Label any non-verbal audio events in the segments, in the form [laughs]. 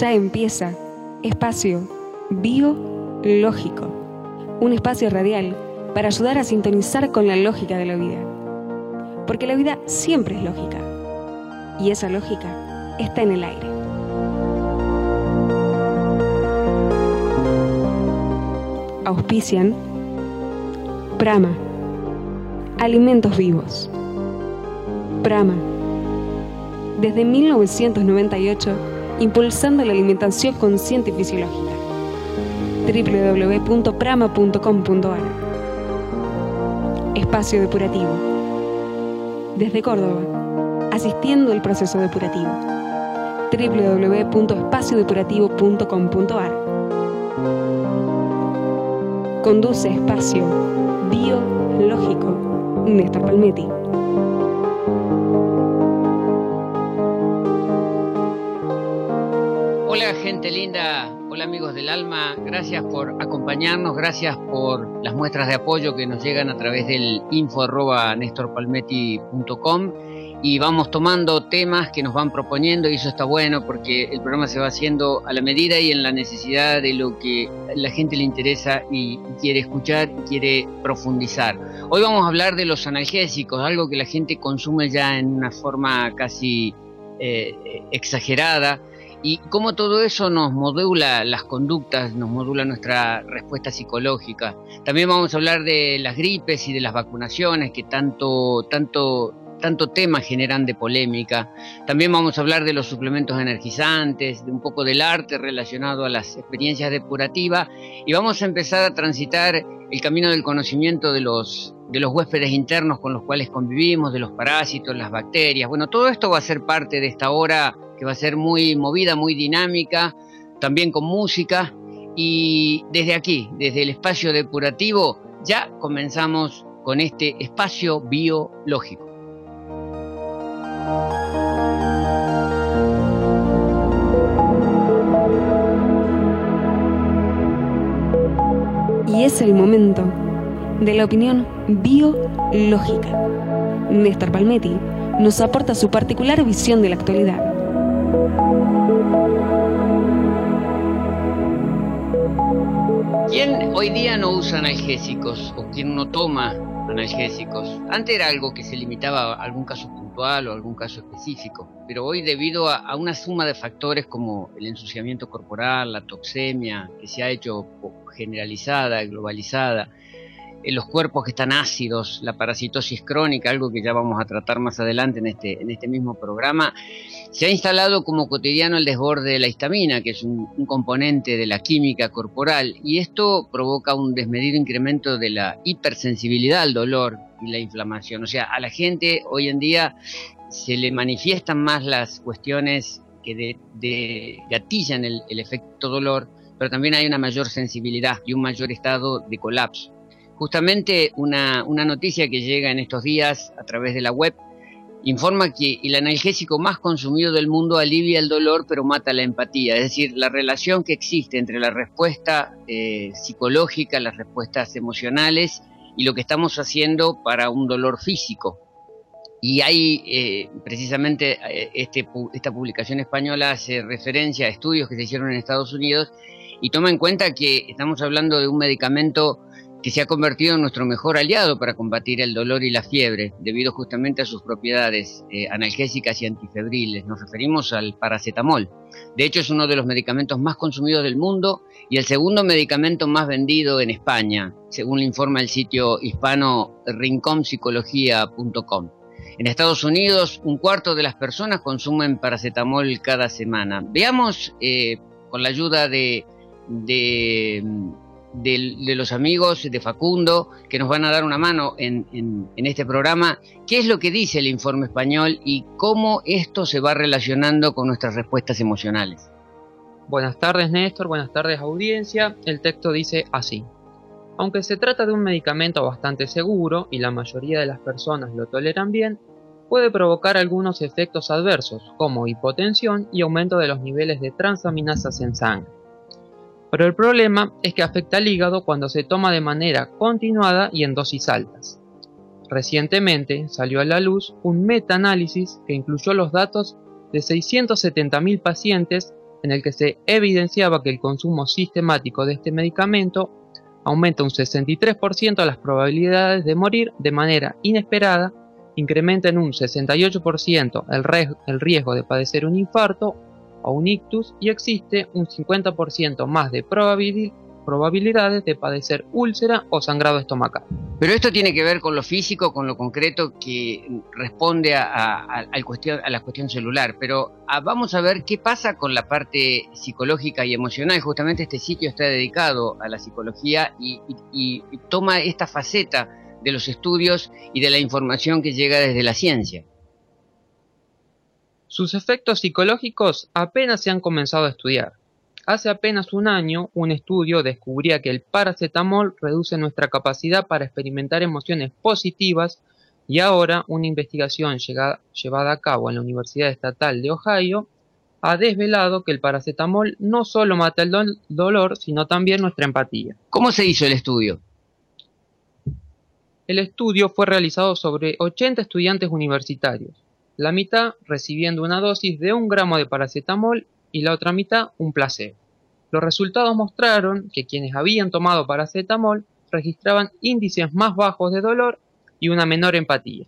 Ya empieza Espacio Biológico, un espacio radial para ayudar a sintonizar con la lógica de la vida. Porque la vida siempre es lógica, y esa lógica está en el aire. Auspician Prama, Alimentos Vivos. Prama, desde 1998, impulsando la alimentación consciente y fisiológica. www.prama.com.ar Espacio Depurativo. Desde Córdoba, asistiendo al proceso depurativo. www.espaciodepurativo.com.ar Conduce Espacio Biológico Néstor Palmetti. Hola gente linda, hola amigos del alma, gracias por acompañarnos, gracias por las muestras de apoyo que nos llegan a través del info arroba nestorpalmetti.com y vamos tomando temas que nos van proponiendo y eso está bueno porque el programa se va haciendo a la medida y en la necesidad de lo que la gente le interesa y quiere escuchar y quiere profundizar. Hoy vamos a hablar de los analgésicos, algo que la gente consume ya en una forma casi eh, exagerada y cómo todo eso nos modula las conductas, nos modula nuestra respuesta psicológica. También vamos a hablar de las gripes y de las vacunaciones que tanto, tanto, tanto tema generan de polémica. También vamos a hablar de los suplementos energizantes, de un poco del arte relacionado a las experiencias depurativas y vamos a empezar a transitar el camino del conocimiento de los de los huéspedes internos con los cuales convivimos, de los parásitos, las bacterias. Bueno, todo esto va a ser parte de esta hora que va a ser muy movida, muy dinámica, también con música. Y desde aquí, desde el espacio depurativo, ya comenzamos con este espacio biológico. Y es el momento de la opinión biológica. Néstor Palmetti nos aporta su particular visión de la actualidad. ¿Quién hoy día no usa analgésicos o quién no toma analgésicos? Antes era algo que se limitaba a algún caso puntual o algún caso específico, pero hoy debido a, a una suma de factores como el ensuciamiento corporal, la toxemia, que se ha hecho generalizada, globalizada, los cuerpos que están ácidos, la parasitosis crónica, algo que ya vamos a tratar más adelante en este, en este mismo programa, se ha instalado como cotidiano el desborde de la histamina, que es un, componente de la química corporal, y esto provoca un desmedido incremento de la hipersensibilidad al dolor y la inflamación. O sea, a la gente hoy en día se le manifiestan más las cuestiones que de, gatillan el efecto dolor, pero también hay una mayor sensibilidad y un mayor estado de colapso. Justamente una, una, noticia que llega en estos días a través de la web informa que el analgésico más consumido del mundo alivia el dolor pero mata la empatía, es decir, la relación que existe entre la respuesta eh, psicológica, las respuestas emocionales y lo que estamos haciendo para un dolor físico. Y hay eh, precisamente este, esta publicación española hace referencia a estudios que se hicieron en Estados Unidos y toma en cuenta que estamos hablando de un medicamento que se ha convertido en nuestro mejor aliado para combatir el dolor y la fiebre, debido justamente a sus propiedades eh, analgésicas y antifebriles. Nos referimos al paracetamol. De hecho, es uno de los medicamentos más consumidos del mundo y el segundo medicamento más vendido en España, según le informa el sitio hispano rincompsicología.com. En Estados Unidos, un cuarto de las personas consumen paracetamol cada semana. Veamos, eh, con la ayuda de de, los amigos de Facundo que nos van a dar una mano en, en, en, este programa, qué es lo que dice el informe español y cómo esto se va relacionando con nuestras respuestas emocionales. Buenas tardes Néstor, buenas tardes audiencia. El texto dice así. Aunque se trata de un medicamento bastante seguro y la mayoría de las personas lo toleran bien, puede provocar algunos efectos adversos como hipotensión y aumento de los niveles de transaminasas en sangre. Pero el problema es que afecta al hígado cuando se toma de manera continuada y en dosis altas. Recientemente salió a la luz un metaanálisis que incluyó los datos de 670.000 pacientes en el que se evidenciaba que el consumo sistemático de este medicamento aumenta un 63% las probabilidades de morir de manera inesperada, incrementa en un 68% el, el riesgo de padecer un infarto o un ictus y existe un 50% más de probabilidad probabilidades de padecer úlcera o sangrado estomacal. Pero esto tiene que ver con lo físico, con lo concreto que responde a, cuestión, a la cuestión celular. Pero ah, vamos a ver qué pasa con la parte psicológica y emocional. Justamente este sitio está dedicado a la psicología y, y toma esta faceta de los estudios y de la información que llega desde la ciencia. Sus efectos psicológicos apenas se han comenzado a estudiar. Hace apenas un año, un estudio descubría que el paracetamol reduce nuestra capacidad para experimentar emociones positivas y ahora una investigación llevada a cabo en la Universidad Estatal de Ohio ha desvelado que el paracetamol no solo mata el dolor, sino también nuestra empatía. ¿Cómo se hizo el estudio? El estudio fue realizado sobre 80 estudiantes universitarios, la mitad recibiendo una dosis de un gramo de paracetamol y la otra mitad un placebo. Los resultados mostraron que quienes habían tomado paracetamol registraban índices más bajos de dolor y una menor empatía.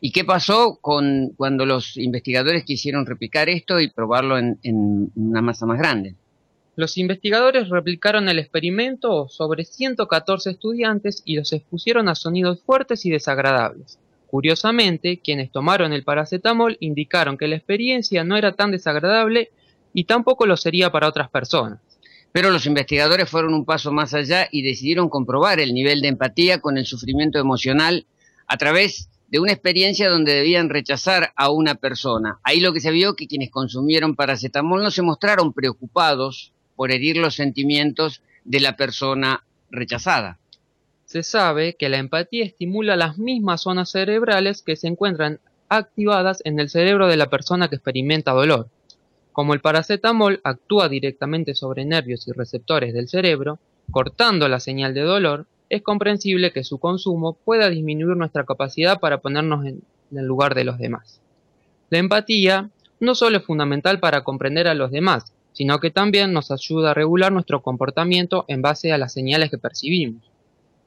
¿Y qué pasó con cuando los investigadores quisieron replicar esto y probarlo en, en una masa más grande? Los investigadores replicaron el experimento sobre 114 estudiantes y los expusieron a sonidos fuertes y desagradables. Curiosamente, quienes tomaron el paracetamol indicaron que la experiencia no era tan desagradable y tampoco lo sería para otras personas. Pero los investigadores fueron un paso más allá y decidieron comprobar el nivel de empatía con el sufrimiento emocional a través de una experiencia donde debían rechazar a una persona. Ahí lo que se vio que quienes consumieron paracetamol no se mostraron preocupados por herir los sentimientos de la persona rechazada. Se sabe que la empatía estimula las mismas zonas cerebrales que se encuentran activadas en el cerebro de la persona que experimenta dolor. Como el paracetamol actúa directamente sobre nervios y receptores del cerebro, cortando la señal de dolor, es comprensible que su consumo pueda disminuir nuestra capacidad para ponernos en el lugar de los demás. La empatía no solo es fundamental para comprender a los demás, sino que también nos ayuda a regular nuestro comportamiento en base a las señales que percibimos.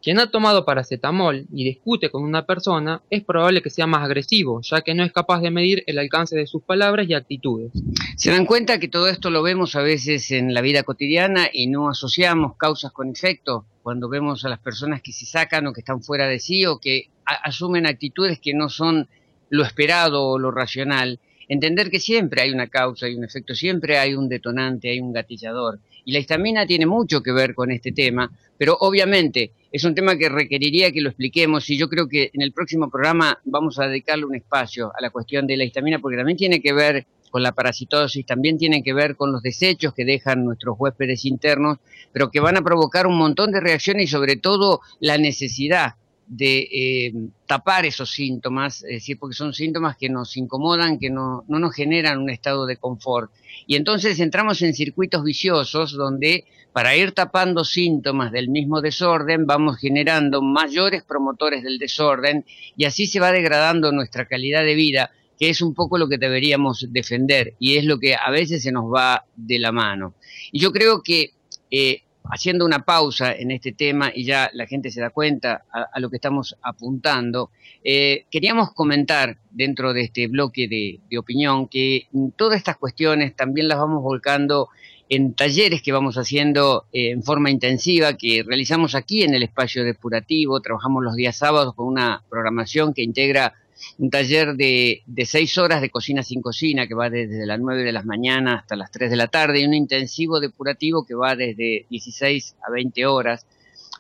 Quien ha tomado paracetamol y discute con una persona es probable que sea más agresivo, ya que no es capaz de medir el alcance de sus palabras y actitudes. Se dan cuenta que todo esto lo vemos a veces en la vida cotidiana y no asociamos causas con efectos cuando vemos a las personas que se sacan o que están fuera de sí o que asumen actitudes que no son lo esperado o lo racional. Entender que siempre hay una causa y un efecto, siempre hay un detonante, hay un gatillador. Y la histamina tiene mucho que ver con este tema, pero obviamente es un tema que requeriría que lo expliquemos y yo creo que en el próximo programa vamos a dedicarle un espacio a la cuestión de la histamina porque también tiene que ver con la parasitosis, también tiene que ver con los desechos que dejan nuestros huéspedes internos, pero que van a provocar un montón de reacciones y sobre todo la necesidad de eh, tapar esos síntomas, es porque son síntomas que nos incomodan, que no, no nos generan un estado de confort. Y entonces entramos en circuitos viciosos donde para ir tapando síntomas del mismo desorden vamos generando mayores promotores del desorden y así se va degradando nuestra calidad de vida, que es un poco lo que deberíamos defender y es lo que a veces se nos va de la mano. Y yo creo que eh, haciendo una pausa en este tema y ya la gente se da cuenta a, lo que estamos apuntando, eh, queríamos comentar dentro de este bloque de, opinión que todas estas cuestiones también las vamos volcando en talleres que vamos haciendo eh, en forma intensiva, que realizamos aquí en el espacio depurativo, trabajamos los días sábados con una programación que integra un taller de, de seis horas de cocina sin cocina que va desde las nueve de la mañana hasta las tres de la tarde y un intensivo depurativo que va desde 16 a 20 horas.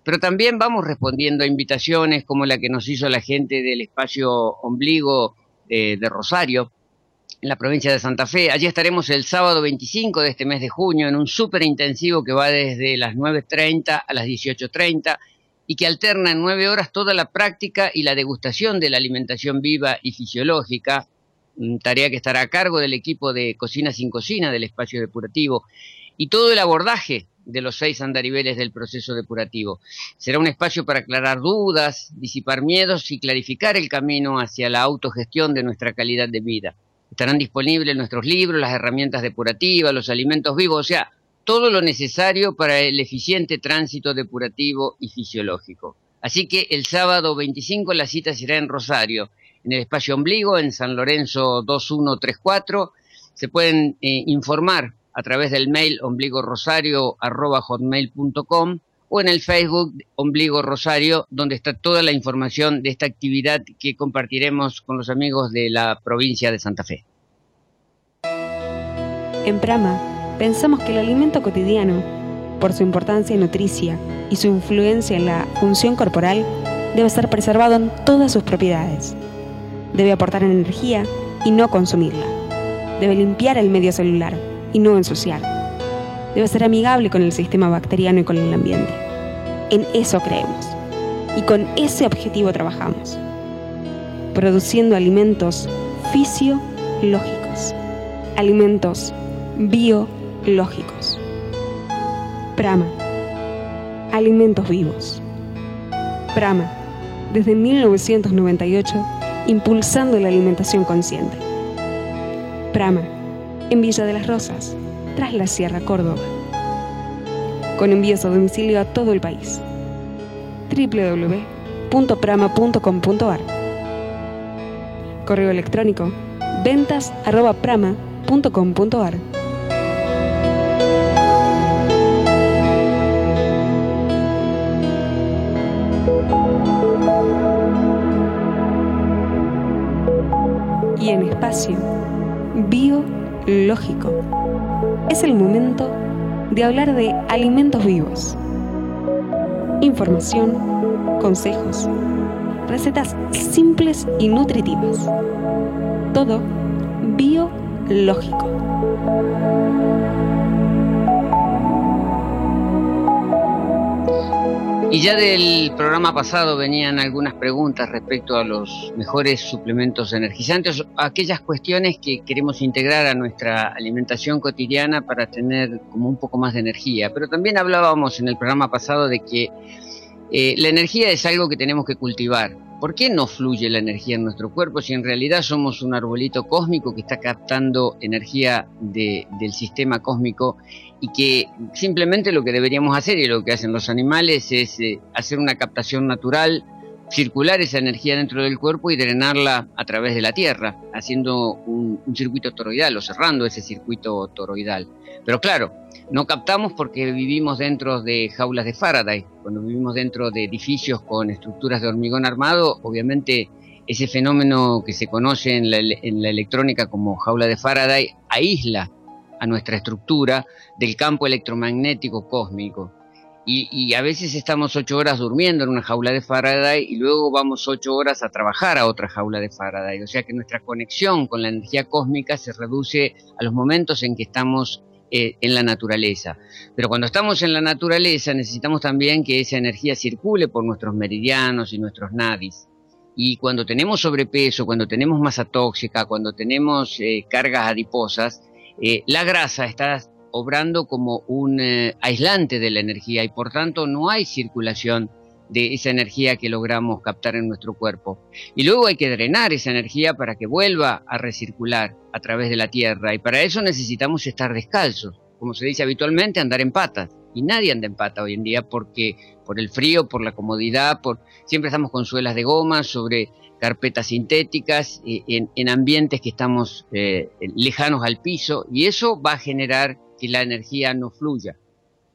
Pero también vamos respondiendo a invitaciones como la que nos hizo la gente del espacio ombligo de Rosario, en la provincia de Santa Fe. Allí estaremos el sábado 25 de este mes de junio en un súper intensivo que va desde las 9.30 a las 18.30 y que alterna en nueve horas toda la práctica y la degustación de la alimentación viva y fisiológica, tarea que estará a cargo del equipo de Cocina sin Cocina del espacio depurativo, y todo el abordaje de los seis andariveles del proceso depurativo. Será un espacio para aclarar dudas, disipar miedos y clarificar el camino hacia la autogestión de nuestra calidad de vida. Estarán disponibles nuestros libros, las herramientas depurativas, los alimentos vivos, o sea, todo lo necesario para el eficiente tránsito depurativo y fisiológico. Así que el sábado 25 la cita será en Rosario, en el espacio Ombligo, en San Lorenzo 2134. Se pueden eh, informar a través del mail ombligorosario.com o en el Facebook Ombligo Rosario, donde está toda la información de esta actividad que compartiremos con los amigos de la provincia de Santa Fe. En Prama, pensamos que el alimento cotidiano, por su importancia nutricia y su influencia en la función corporal, debe ser preservado en todas sus propiedades. Debe aportar energía y no consumirla. Debe limpiar el medio celular y no ensuciar. Debe ser amigable con el sistema bacteriano y con el ambiente. En eso creemos. Y con ese objetivo trabajamos. Produciendo alimentos fisiológicos. Alimentos biológicos. Prama. Alimentos vivos. Prama. Desde 1998, impulsando la alimentación consciente. Prama. En Villa de las Rosas, tras la Sierra Córdoba con envíos a domicilio a todo el país. www.prama.com.ar Correo electrónico ventas@prama.com.ar biológico es el momento de hablar de alimentos vivos. Información, consejos, recetas simples y nutritivas. Todo biológico. Y ya del programa pasado venían algunas preguntas respecto a los mejores suplementos energizantes, aquellas cuestiones que queremos integrar a nuestra alimentación cotidiana para tener como un poco más de energía. Pero también hablábamos en el programa pasado de que eh, la energía es algo que tenemos que cultivar. ¿Por qué no fluye la energía en nuestro cuerpo si en realidad somos un arbolito cósmico que está captando energía del sistema cósmico y que simplemente lo que deberíamos hacer y lo que hacen los animales es eh, hacer una captación natural, circular esa energía dentro del cuerpo y drenarla a través de la tierra, haciendo un, circuito toroidal o cerrando ese circuito toroidal. Pero claro, no captamos porque vivimos dentro de jaulas de Faraday. Cuando vivimos dentro de edificios con estructuras de hormigón armado, obviamente ese fenómeno que se conoce en la, en la electrónica como jaula de Faraday aísla a nuestra estructura del campo electromagnético cósmico. Y, a veces estamos ocho horas durmiendo en una jaula de Faraday y luego vamos ocho horas a trabajar a otra jaula de Faraday. O sea que nuestra conexión con la energía cósmica se reduce a los momentos en que estamos eh, en la naturaleza. Pero cuando estamos en la naturaleza necesitamos también que esa energía circule por nuestros meridianos y nuestros nadis. Y cuando tenemos sobrepeso, cuando tenemos masa tóxica, cuando tenemos eh, cargas adiposas, eh, la grasa está obrando como un eh, aislante de la energía y por tanto no hay circulación de esa energía que logramos captar en nuestro cuerpo. Y luego hay que drenar esa energía para que vuelva a recircular a través de la tierra y para eso necesitamos estar descalzos, como se dice habitualmente, andar en patas. Y nadie anda en pata hoy en día porque por el frío, por la comodidad, por siempre estamos con suelas de goma sobre carpetas sintéticas, eh, en, ambientes que estamos eh, lejanos al piso, y eso va a generar que la energía no fluya.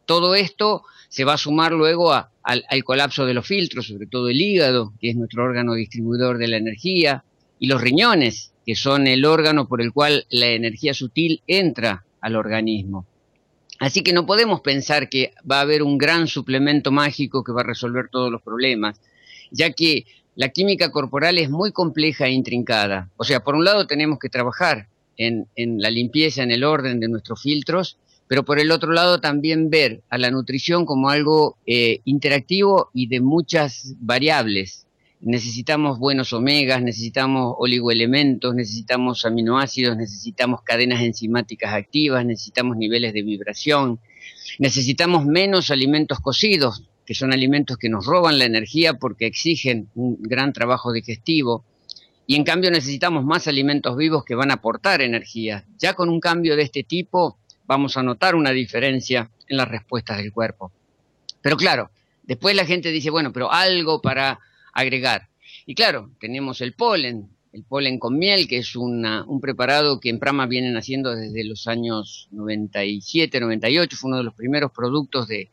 Todo esto se va a sumar luego al, al, colapso de los filtros, sobre todo el hígado, que es nuestro órgano distribuidor de la energía, y los riñones, que son el órgano por el cual la energía sutil entra al organismo. Así que no podemos pensar que va a haber un gran suplemento mágico que va a resolver todos los problemas, ya que la química corporal es muy compleja e intrincada. O sea, por un lado tenemos que trabajar en, la limpieza, en el orden de nuestros filtros, pero por el otro lado también ver a la nutrición como algo eh, interactivo y de muchas variables. Necesitamos buenos omegas, necesitamos oligoelementos, necesitamos aminoácidos, necesitamos cadenas enzimáticas activas, necesitamos niveles de vibración, necesitamos menos alimentos cocidos, que son alimentos que nos roban la energía porque exigen un gran trabajo digestivo. y en cambio necesitamos más alimentos vivos que van a aportar energía. Ya con un cambio de este tipo vamos a notar una diferencia en las respuestas del cuerpo. Pero claro, después la gente dice, bueno, pero algo para agregar. Y claro, tenemos el polen, el polen con miel, que es un preparado que en Prama vienen haciendo desde los años 97, 98, fue uno de los primeros productos de,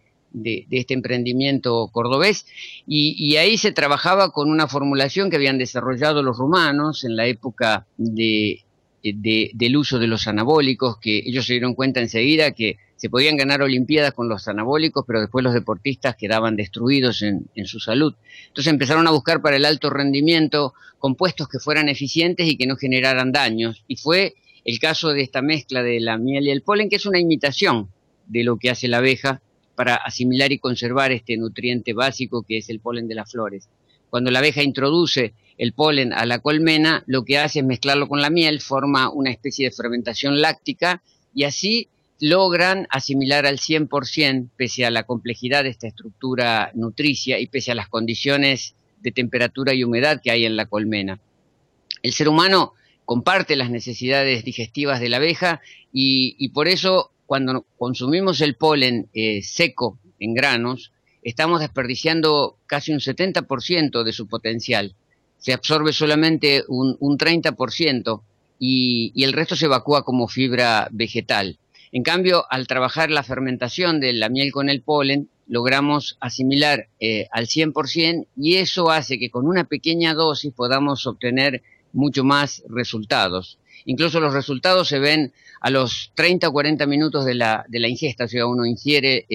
este emprendimiento cordobés, y, ahí se trabajaba con una formulación que habían desarrollado los rumanos en la época de, del uso de los anabólicos, que ellos se dieron cuenta enseguida que se podían ganar Olimpiadas con los anabólicos, pero después los deportistas quedaban destruidos en, su salud. Entonces empezaron a buscar para el alto rendimiento compuestos que fueran eficientes y que no generaran daños. Y fue el caso de esta mezcla de la miel y el polen, que es una imitación de lo que hace la abeja para asimilar y conservar este nutriente básico que es el polen de las flores. Cuando la abeja introduce el polen a la colmena, lo que hace es mezclarlo con la miel, forma una especie de fermentación láctica y así logran asimilar al 100%, pese a la complejidad de esta estructura nutricia y pese a las condiciones de temperatura y humedad que hay en la colmena. El ser humano comparte las necesidades digestivas de la abeja y, por eso cuando consumimos el polen eh, seco en granos, estamos desperdiciando casi un 70% de su potencial. Se absorbe solamente un, 30% y, y el resto se evacúa como fibra vegetal. En cambio, al trabajar la fermentación de la miel con el polen, logramos asimilar eh, al 100% y eso hace que con una pequeña dosis podamos obtener mucho más resultados. Incluso los resultados se ven a los 30 o 40 minutos de la, de la ingesta, o sea, uno ingiere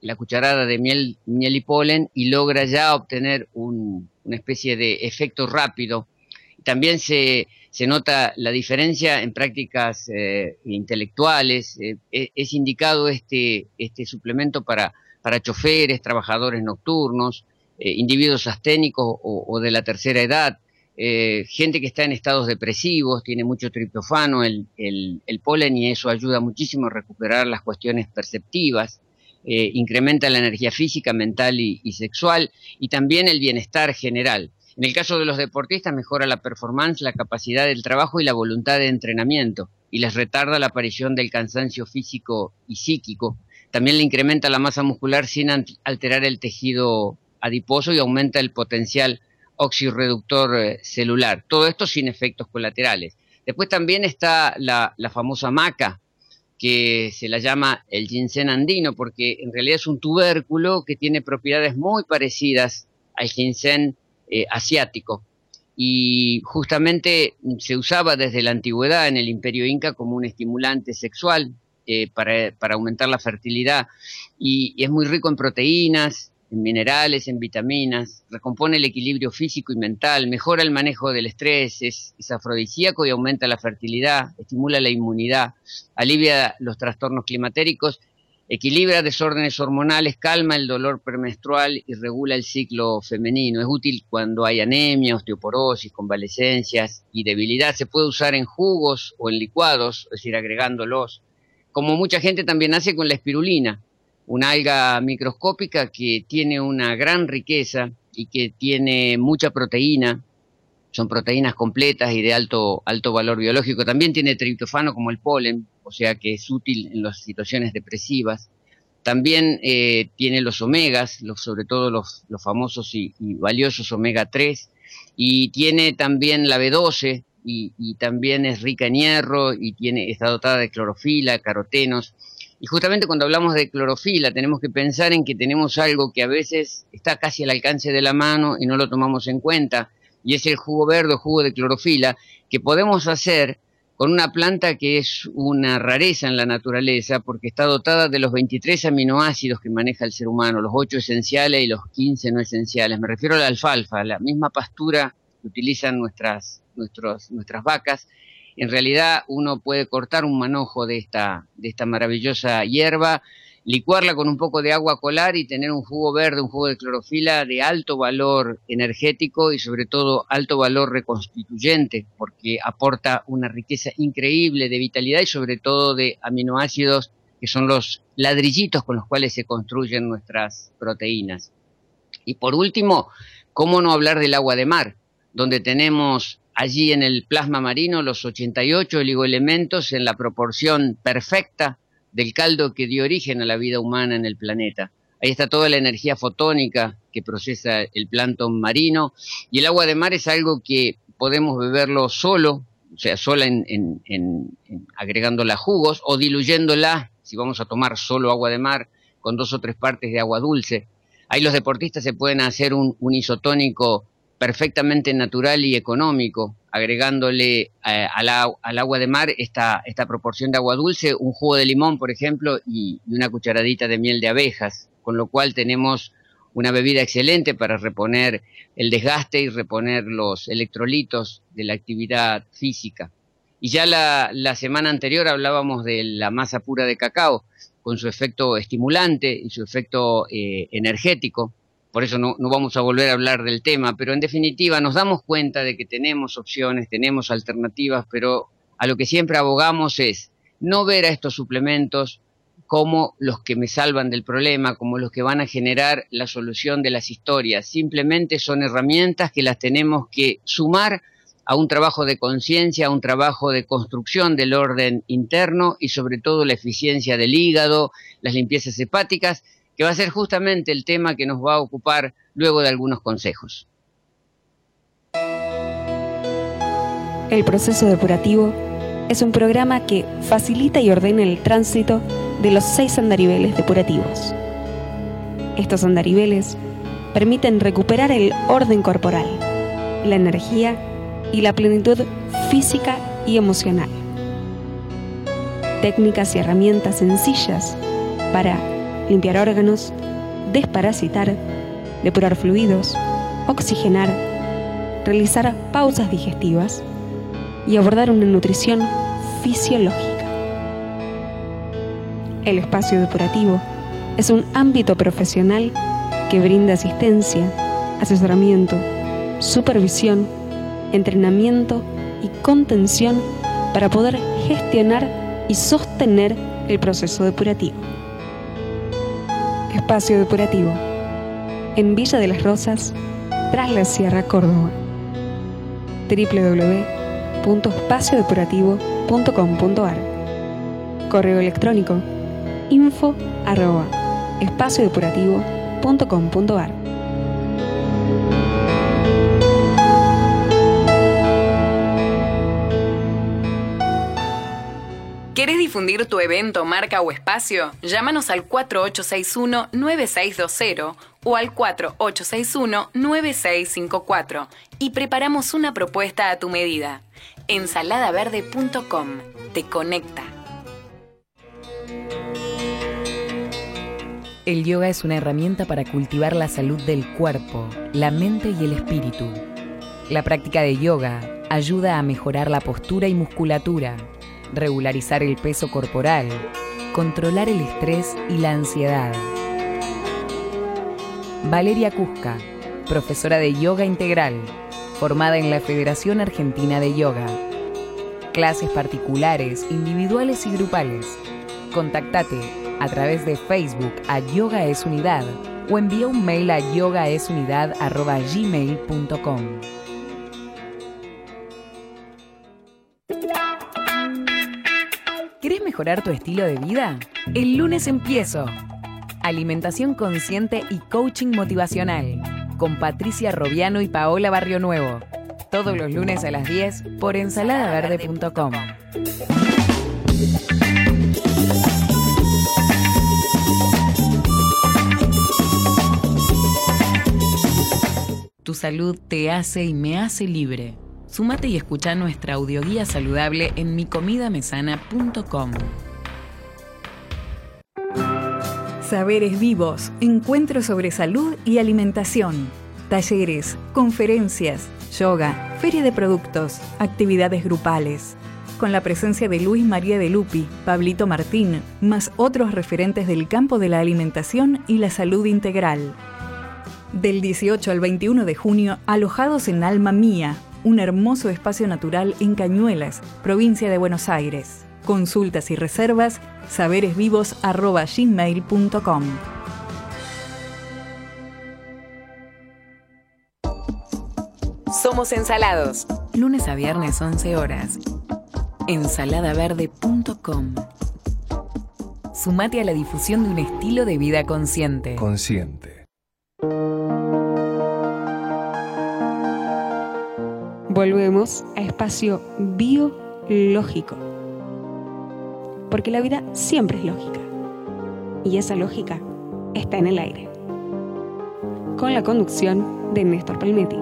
la cucharada de miel, miel y polen y logra ya obtener una especie de efecto rápido. También se, se nota la diferencia en prácticas eh, intelectuales. Eh, e, es indicado este, este suplemento para, para choferes, trabajadores nocturnos, eh, individuos asténicos o, de la tercera edad, gente que está en estados depresivos, tiene mucho triptofano, el, el, polen, y eso ayuda muchísimo a recuperar las cuestiones perceptivas. incrementa la energía física, mental y sexual, y también el bienestar general. En el caso de los deportistas mejora la performance, la capacidad del trabajo y la voluntad de entrenamiento y les retarda la aparición del cansancio físico y psíquico. También le incrementa la masa muscular sin alterar el tejido adiposo y aumenta el potencial oxirreductor eh, celular. Todo esto sin efectos colaterales. Después también está la, famosa maca, que se la llama el ginseng andino, porque en realidad es un tubérculo que tiene propiedades muy parecidas al ginseng eh, asiático. Y justamente se usaba desde la antigüedad en el imperio inca como un estimulante sexual eh, para, aumentar la fertilidad. Y, es muy rico en proteínas, en minerales, en vitaminas, recompone el equilibrio físico y mental, mejora el manejo del estrés, es, afrodisíaco y aumenta la fertilidad, estimula la inmunidad, alivia los trastornos climatéricos Equilibra desórdenes hormonales, calma el dolor premenstrual y regula el ciclo femenino. Es útil cuando hay anemia, osteoporosis, convalecencias y debilidad. Se puede usar en jugos o en licuados, es decir, agregándolos. Como mucha gente también hace con la espirulina, una alga microscópica que tiene una gran riqueza y que tiene mucha proteína, son proteínas completas y de alto, alto valor biológico. También tiene triptofano como el polen, o sea que es útil en las situaciones depresivas. También eh, tiene los omegas, los, sobre todo los, los famosos y, valiosos omega 3, y tiene también la B12, y, y, también es rica en hierro, y tiene, está dotada de clorofila, carotenos. Y justamente cuando hablamos de clorofila tenemos que pensar en que tenemos algo que a veces está casi al alcance de la mano y no lo tomamos en cuenta, y es el jugo verde o jugo de clorofila que podemos hacer con una planta que es una rareza en la naturaleza porque está dotada de los 23 aminoácidos que maneja el ser humano, los 8 esenciales y los 15 no esenciales. Me refiero a la alfalfa, la misma pastura que utilizan nuestras, nuestras vacas. En realidad uno puede cortar un manojo de esta, de esta maravillosa hierba licuarla con un poco de agua colar y tener un jugo verde, un jugo de clorofila de alto valor energético y sobre todo alto valor reconstituyente, porque aporta una riqueza increíble de vitalidad y sobre todo de aminoácidos que son los ladrillitos con los cuales se construyen nuestras proteínas. Y por último, ¿cómo no hablar del agua de mar? donde tenemos allí en el plasma marino los 88 oligoelementos en la proporción perfecta del caldo que dio origen a la vida humana en el planeta. Ahí está toda la energía fotónica que procesa el plancton marino y el agua de mar es algo que podemos beberlo solo, o sea, sola en, en, agregándola jugos o diluyéndola, si vamos a tomar solo agua de mar, con dos o tres partes de agua dulce. Ahí los deportistas se pueden hacer un isotónico perfectamente natural y económico, agregándole eh, al, agua de mar esta, proporción de agua dulce, un jugo de limón, por ejemplo, y, una cucharadita de miel de abejas, con lo cual tenemos una bebida excelente para reponer el desgaste y reponer los electrolitos de la actividad física. Y ya la, semana anterior hablábamos de la masa pura de cacao, con su efecto estimulante y su efecto eh, energético, por eso no, vamos a volver a hablar del tema, pero en definitiva nos damos cuenta de que tenemos opciones, tenemos alternativas, pero a lo que siempre abogamos es no ver a estos suplementos como los que me salvan del problema, como los que van a generar la solución de las historias. Simplemente son herramientas que las tenemos que sumar a un trabajo de conciencia, a un trabajo de construcción del orden interno y sobre todo la eficiencia del hígado, las limpiezas hepáticas que va a ser justamente el tema que nos va a ocupar luego de algunos consejos. El proceso depurativo es un programa que facilita y ordena el tránsito de los seis andariveles depurativos. Estos andariveles permiten recuperar el orden corporal, la energía y la plenitud física y emocional. Técnicas y herramientas sencillas para limpiar órganos, desparasitar, depurar fluidos, oxigenar, realizar pausas digestivas y abordar una nutrición fisiológica. El espacio depurativo es un ámbito profesional que brinda asistencia, asesoramiento, supervisión, entrenamiento y contención para poder gestionar y sostener el proceso depurativo. Espacio Depurativo, en Villa de las Rosas, tras la Sierra Córdoba. www.espaciodepurativo.com.ar Correo electrónico info arroba espaciodepurativo.com.ar difundir tu evento, marca o espacio? Llámanos al 4861-9620 o al 4861-9654 y preparamos una propuesta a tu medida. Ensaladaverde.com te conecta. El yoga es una herramienta para cultivar la salud del cuerpo, la mente y el espíritu. La práctica de yoga ayuda a mejorar la postura y musculatura regularizar el peso corporal, controlar el estrés y la ansiedad. Valeria Cusca, profesora de yoga integral, formada en la Federación Argentina de Yoga. Clases particulares, individuales y grupales. Contactate a través de Facebook a Yoga es Unidad o envía un mail a yogaesunidad.gmail.com. ¿Querés mejorar tu estilo de vida? El lunes empiezo. Alimentación consciente y coaching motivacional. Con Patricia Robiano y Paola Barrio Nuevo. Todos los lunes a las 10 por ensaladaverde.com. Tu salud te hace y me hace libre. Sumate y escucha nuestra audioguía saludable en micomidamesana.com. Saberes vivos, encuentros sobre salud y alimentación, talleres, conferencias, yoga, feria de productos, actividades grupales. Con la presencia de Luis María de Lupi, Pablito Martín, más otros referentes del campo de la alimentación y la salud integral. Del 18 al 21 de junio, alojados en Alma Mía, un hermoso espacio natural en Cañuelas, provincia de Buenos Aires. Consultas y reservas saberesvivos.gmail.com Somos Ensalados. Lunes a viernes 11 horas. Ensaladaverde.com. Sumate a la difusión de un estilo de vida consciente. Consciente. Volvemos a espacio biológico. Porque la vida siempre es lógica. Y esa lógica está en el aire. Con la conducción de Néstor Palmetti.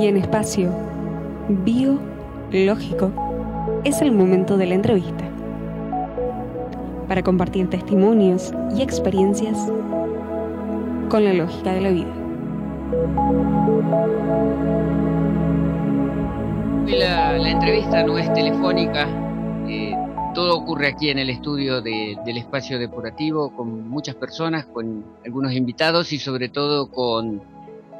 Y en espacio biológico es el momento de la entrevista para compartir testimonios y experiencias con la lógica de la vida. La, entrevista no es telefónica, eh, todo ocurre aquí en el estudio de- del espacio depurativo con muchas personas, con algunos invitados y sobre todo con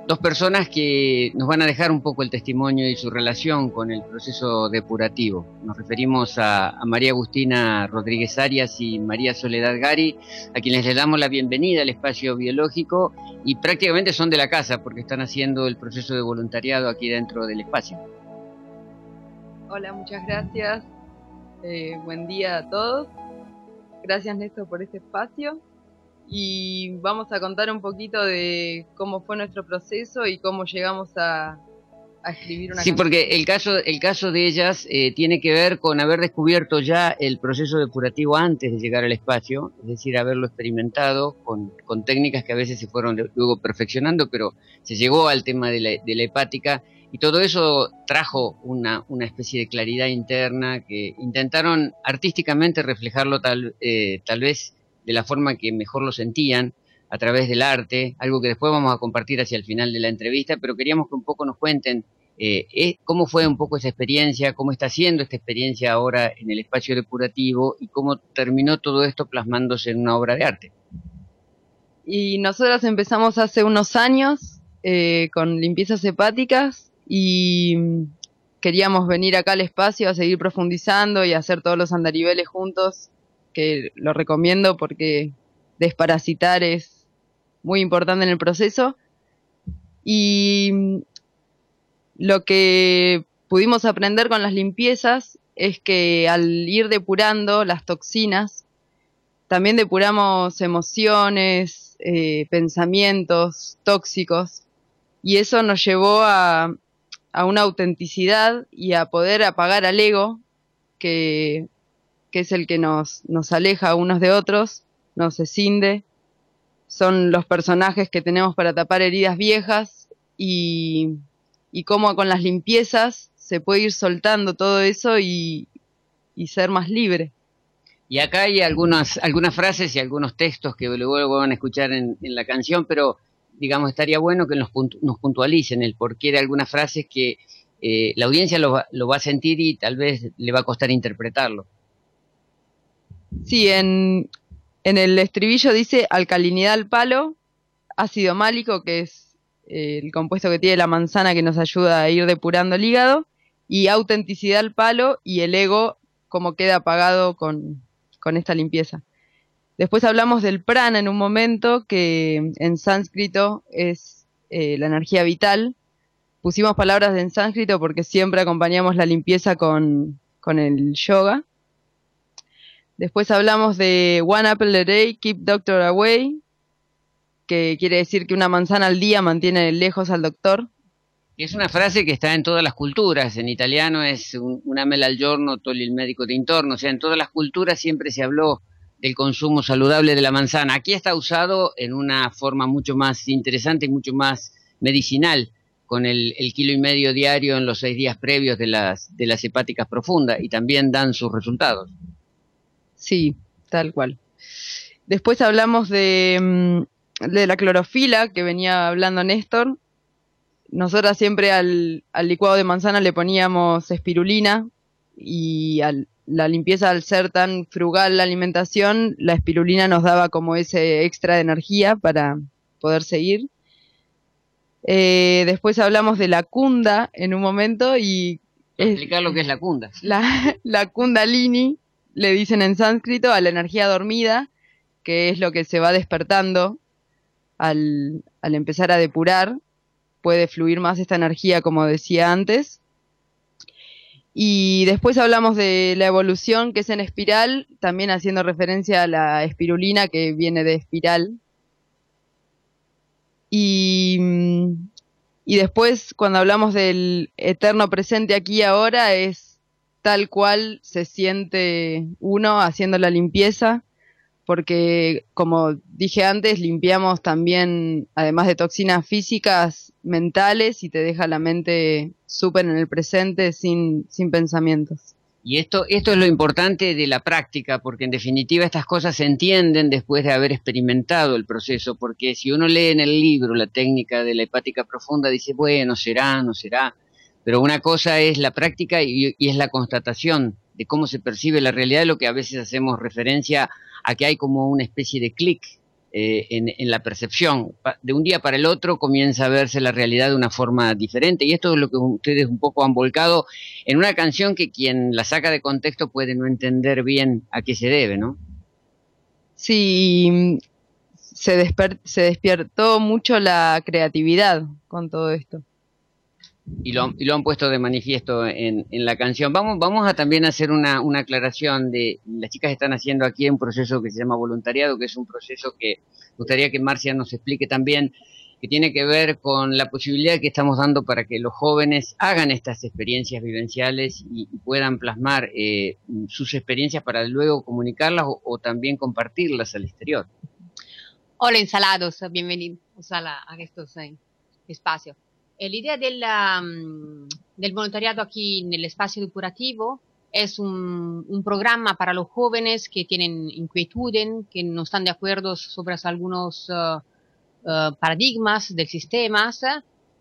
dos personas que nos van a dejar un poco el testimonio y su relación con el proceso depurativo. Nos referimos a, María Agustina Rodríguez Arias y María Soledad Gari, a quienes les damos la bienvenida al espacio biológico y prácticamente son de la casa porque están haciendo el proceso de voluntariado aquí dentro del espacio. Hola, muchas gracias. Eh, buen día a todos. Gracias Néstor por este espacio. Y vamos a contar un poquito de cómo fue nuestro proceso y cómo llegamos a, a escribir una Sí, canción. porque el caso, el caso de ellas eh, tiene que ver con haber descubierto ya el proceso depurativo antes de llegar al espacio, es decir, haberlo experimentado con, con técnicas que a veces se fueron luego perfeccionando, pero se llegó al tema de la, de la hepática y todo eso trajo una, una especie de claridad interna que intentaron artísticamente reflejarlo tal, eh, tal vez de la forma que mejor lo sentían, a través del arte, algo que después vamos a compartir hacia el final de la entrevista, pero queríamos que un poco nos cuenten eh, eh, cómo fue un poco esa experiencia, cómo está siendo esta experiencia ahora en el espacio depurativo y cómo terminó todo esto plasmándose en una obra de arte. Y nosotras empezamos hace unos años eh, con limpiezas hepáticas y queríamos venir acá al espacio a seguir profundizando y hacer todos los andariveles juntos, que lo recomiendo porque desparasitar es muy importante en el proceso. Y mm, lo que pudimos aprender con las limpiezas es que al ir depurando las toxinas, también depuramos emociones, eh, pensamientos tóxicos y eso nos llevó a, a una autenticidad y a poder apagar al ego que, que es el que nos, nos aleja unos de otros, nos escinde, son los personajes que tenemos para tapar heridas viejas y, y cómo con las limpiezas se puede ir soltando todo eso y, y ser más libre. Y acá hay algunas, algunas frases y algunos textos que luego van a escuchar en, en la canción, pero digamos, estaría bueno que nos, nos puntualicen el porqué de algunas frases que eh, la audiencia lo va, lo va a sentir y tal vez le va a costar interpretarlo. Sí, en, en el estribillo dice alcalinidad al palo, ácido málico, que es eh, el compuesto que tiene la manzana que nos ayuda a ir depurando el hígado, y autenticidad al palo y el ego como queda apagado con, con esta limpieza. Después hablamos del prana en un momento, que en sánscrito es eh, la energía vital. Pusimos palabras en sánscrito porque siempre acompañamos la limpieza con, con el yoga. Después hablamos de One Apple a Day, Keep Doctor Away, que quiere decir que una manzana al día mantiene lejos al doctor. Es una frase que está en todas las culturas. En italiano es un, una mela al giorno, togli il médico de intorno. O sea, en todas las culturas siempre se habló del consumo saludable de la manzana. Aquí está usado en una forma mucho más interesante y mucho más medicinal, con el, el kilo y medio diario en los seis días previos de las, de las hepáticas profundas y también dan sus resultados. Sí, tal cual. Después hablamos de, mm, de la clorofila, que venía hablando Néstor. Nosotras siempre al, al licuado de manzana le poníamos espirulina y al- la limpieza al ser tan frugal la alimentación, la espirulina nos daba como ese extra de energía para poder seguir. Eh, después hablamos de la cunda en un momento y Explicar lo que es la kunda. La, [laughs] la kundalini, le dicen en sánscrito, a la energía dormida, que es lo que se va despertando al, al empezar a depurar. Puede fluir más esta energía, como decía antes. Y después hablamos de la evolución, que es en espiral, también haciendo referencia a la espirulina, que viene de espiral. Y, y después, cuando hablamos del eterno presente aquí y ahora, es tal cual se siente uno haciendo la limpieza, porque como dije antes, limpiamos también, además de toxinas físicas, mentales y te deja la mente súper en el presente sin, sin pensamientos. Y esto, esto es lo importante de la práctica, porque en definitiva estas cosas se entienden después de haber experimentado el proceso, porque si uno lee en el libro la técnica de la hepática profunda, dice, bueno, será, no será, pero una cosa es la práctica y, es la constatación de cómo se percibe la realidad, lo que a veces hacemos referencia a que hay como una especie de clic eh, en, la percepción. De un día para el otro comienza a verse la realidad de una forma diferente y esto es lo que ustedes un poco han volcado en una canción que quien la saca de contexto puede no entender bien a qué se debe, ¿no? Sí, se, desper se despiertó mucho la creatividad con todo esto y lo, y lo, han puesto de manifiesto en, en, la canción. Vamos, vamos a también hacer una, aclaración de, las chicas están haciendo aquí un proceso que se llama voluntariado, que es un proceso que gustaría que Marcia nos explique también, que tiene que ver con la posibilidad que estamos dando para que los jóvenes hagan estas experiencias vivenciales y, puedan plasmar eh, sus experiencias para luego comunicarlas o, o, también compartirlas al exterior. Hola ensalados, bienvenidos a, la, a estos eh, espacios. L'idea del, um, del, voluntariado aquí en el espacio depurativo es un, un, programa para los jóvenes que tienen inquietudes, que no están de acuerdo sobre algunos uh, paradigmas del sistema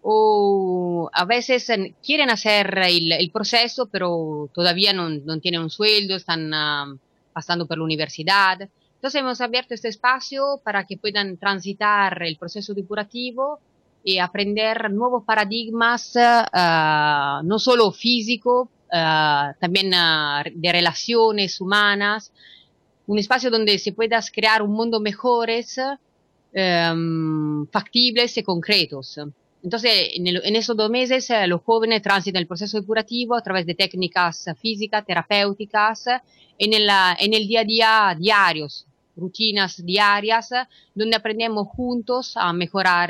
o a veces quieren hacer el, el proceso pero todavía no, no, tienen un sueldo, están uh, pasando por la universidad. Entonces hemos abierto este espacio para que puedan transitar el proceso depurativo y aprender nuevos paradigmas, uh, no solo físico, uh, también uh, de relaciones humanas, un espacio donde se pueda crear un mundo mejores, um, factibles y concretos. Entonces, en, el, en esos dos meses, los jóvenes transitan el proceso depurativo a través de técnicas físicas, terapéuticas, en el, en el día a día diarios, rutinas diarias, donde aprendemos juntos a mejorar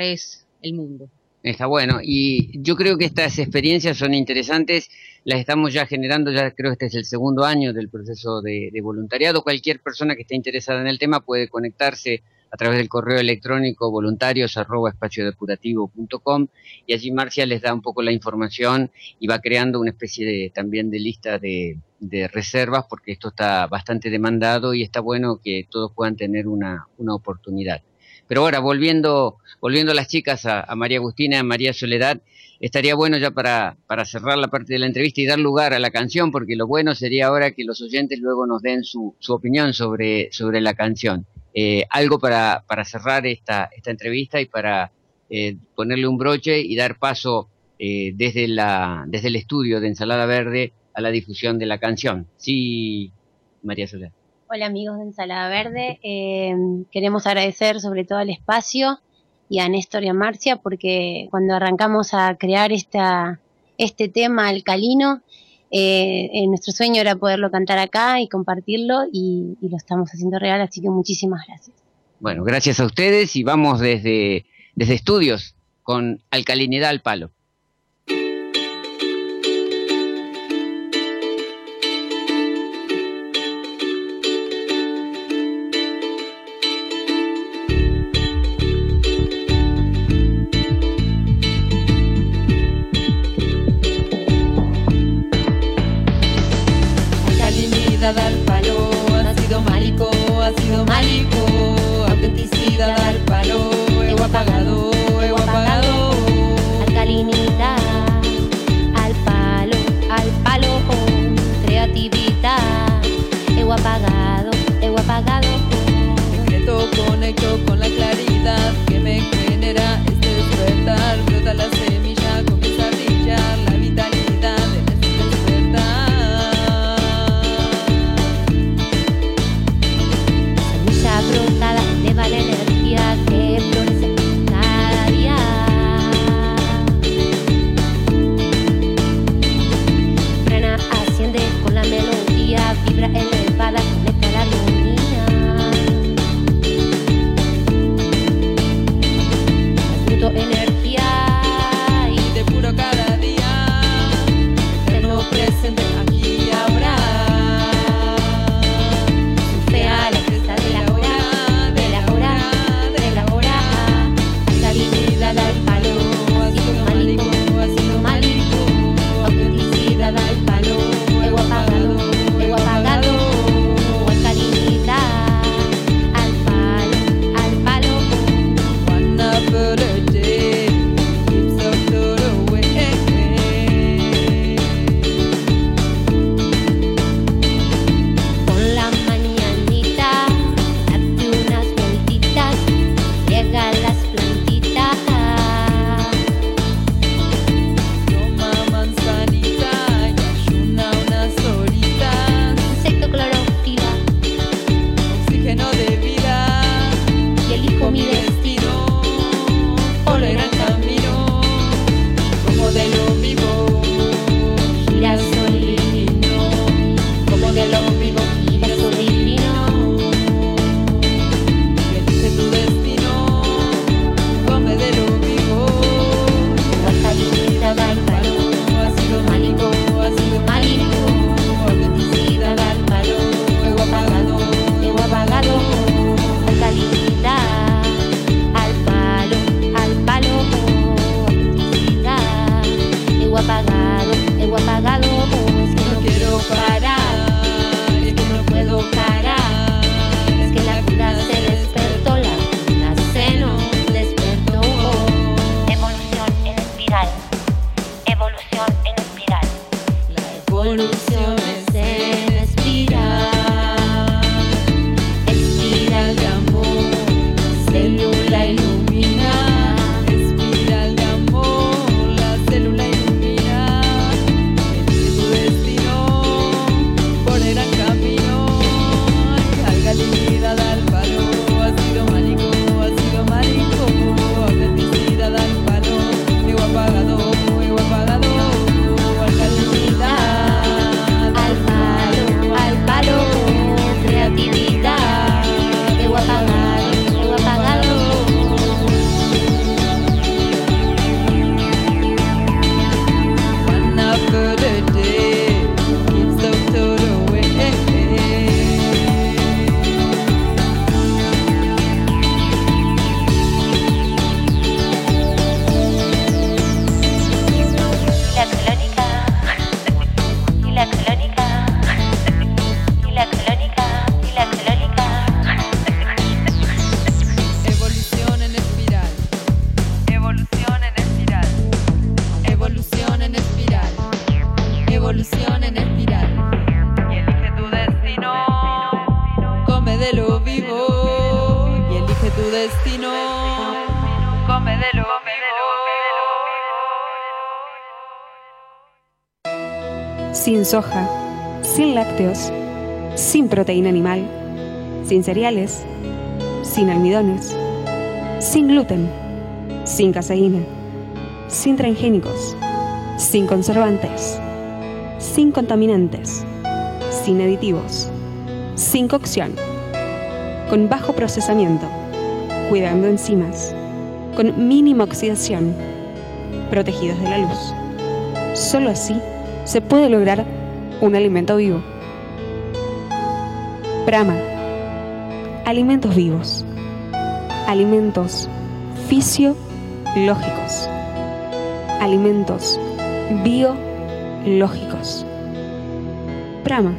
mundo. Está bueno, y yo creo que estas experiencias son interesantes, las estamos ya generando, ya creo que este es el segundo año del proceso de, voluntariado. Cualquier persona que esté interesada en el tema puede conectarse a través del correo electrónico voluntarios arroba y allí Marcia les da un poco la información y va creando una especie de también de lista de, de reservas porque esto está bastante demandado y está bueno que todos puedan tener una, una oportunidad. Pero ahora, volviendo, volviendo a las chicas, a, María Agustina a María Soledad, estaría bueno ya para, para cerrar la parte de la entrevista y dar lugar a la canción, porque lo bueno sería ahora que los oyentes luego nos den su, su opinión sobre, sobre la canción. Eh, algo para, para cerrar esta, esta entrevista y para eh, ponerle un broche y dar paso eh, desde, la, desde el estudio de Ensalada Verde a la difusión de la canción. Sí, María Soledad. Hola amigos de Ensalada Verde, eh, queremos agradecer sobre todo al espacio y a Néstor y a Marcia porque cuando arrancamos a crear esta, este tema alcalino, eh, eh, nuestro sueño era poderlo cantar acá y compartirlo y, y, lo estamos haciendo real, así que muchísimas gracias. Bueno, gracias a ustedes y vamos desde, desde estudios con alcalinidad al palo. con la claridad que me genera este despertar. Brota la sin soja, sin lácteos, sin proteína animal, sin cereales, sin almidones, sin gluten, sin caseína, sin transgénicos, sin conservantes, sin contaminantes, sin aditivos, sin cocción, con bajo procesamiento, cuidando enzimas, con mínima oxidación, protegidos de la luz. Solo así se puede lograr un alimento vivo. Prama. Alimentos vivos. Alimentos fisiológicos. Alimentos biológicos. Prama.